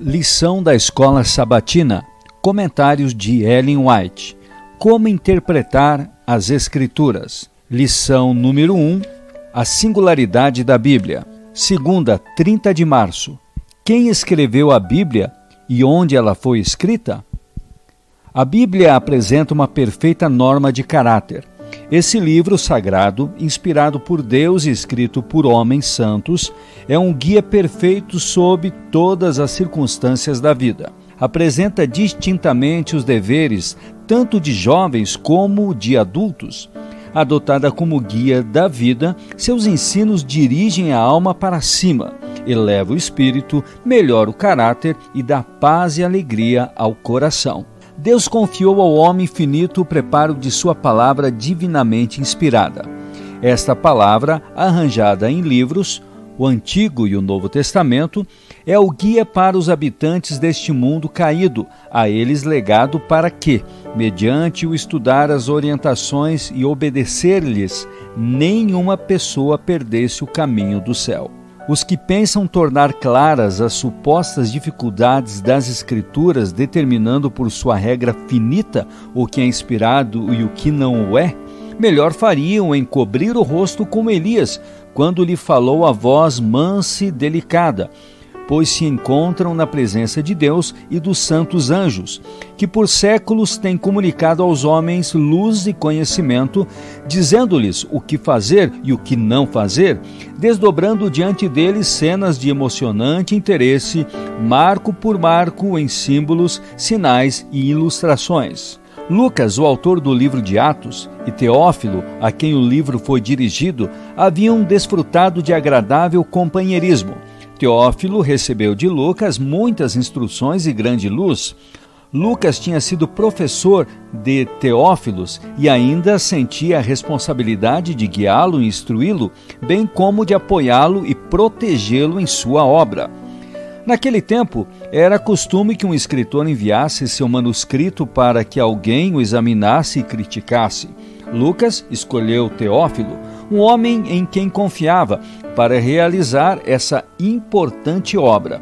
Lição da Escola Sabatina. Comentários de Ellen White. Como interpretar as Escrituras. Lição número 1. A singularidade da Bíblia. Segunda, 30 de março. Quem escreveu a Bíblia e onde ela foi escrita? A Bíblia apresenta uma perfeita norma de caráter esse livro sagrado, inspirado por Deus e escrito por homens santos, é um guia perfeito sob todas as circunstâncias da vida. Apresenta distintamente os deveres tanto de jovens como de adultos. Adotada como guia da vida, seus ensinos dirigem a alma para cima, eleva o espírito, melhora o caráter e dá paz e alegria ao coração. Deus confiou ao homem finito o preparo de sua palavra divinamente inspirada. Esta palavra, arranjada em livros, o Antigo e o Novo Testamento, é o guia para os habitantes deste mundo caído, a eles legado para que, mediante o estudar as orientações e obedecer-lhes, nenhuma pessoa perdesse o caminho do céu. Os que pensam tornar claras as supostas dificuldades das Escrituras, determinando por sua regra finita o que é inspirado e o que não o é, melhor fariam em cobrir o rosto como Elias, quando lhe falou a voz mansa e delicada pois se encontram na presença de Deus e dos santos anjos, que por séculos têm comunicado aos homens luz e conhecimento, dizendo-lhes o que fazer e o que não fazer, desdobrando diante deles cenas de emocionante interesse, marco por marco em símbolos, sinais e ilustrações. Lucas, o autor do livro de Atos, e Teófilo, a quem o livro foi dirigido, haviam desfrutado de agradável companheirismo Teófilo recebeu de Lucas muitas instruções e grande luz. Lucas tinha sido professor de Teófilos e ainda sentia a responsabilidade de guiá-lo e instruí-lo, bem como de apoiá-lo e protegê-lo em sua obra. Naquele tempo, era costume que um escritor enviasse seu manuscrito para que alguém o examinasse e criticasse. Lucas escolheu Teófilo, um homem em quem confiava, para realizar essa importante obra.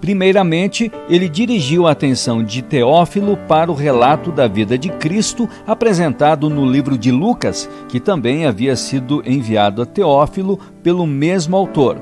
Primeiramente, ele dirigiu a atenção de Teófilo para o relato da vida de Cristo apresentado no livro de Lucas, que também havia sido enviado a Teófilo pelo mesmo autor.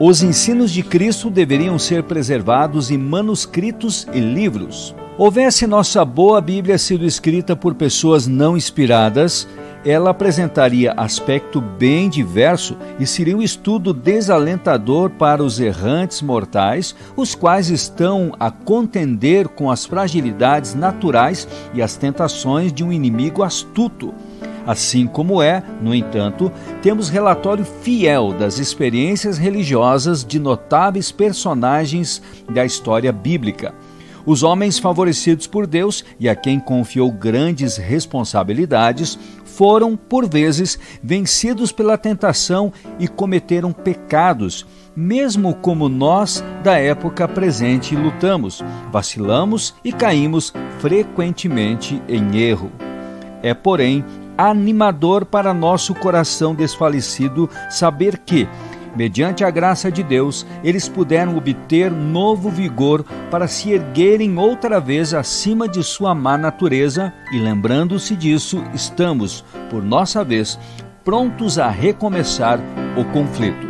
Os ensinos de Cristo deveriam ser preservados em manuscritos e livros. Houvesse nossa boa Bíblia sido escrita por pessoas não inspiradas, ela apresentaria aspecto bem diverso e seria um estudo desalentador para os errantes mortais, os quais estão a contender com as fragilidades naturais e as tentações de um inimigo astuto. Assim como é, no entanto, temos relatório fiel das experiências religiosas de notáveis personagens da história bíblica. Os homens favorecidos por Deus e a quem confiou grandes responsabilidades foram, por vezes, vencidos pela tentação e cometeram pecados, mesmo como nós da época presente lutamos, vacilamos e caímos frequentemente em erro. É, porém, animador para nosso coração desfalecido saber que, mediante a graça de Deus, eles puderam obter novo vigor para se erguerem outra vez acima de sua má natureza, e lembrando-se disso, estamos, por nossa vez, prontos a recomeçar o conflito.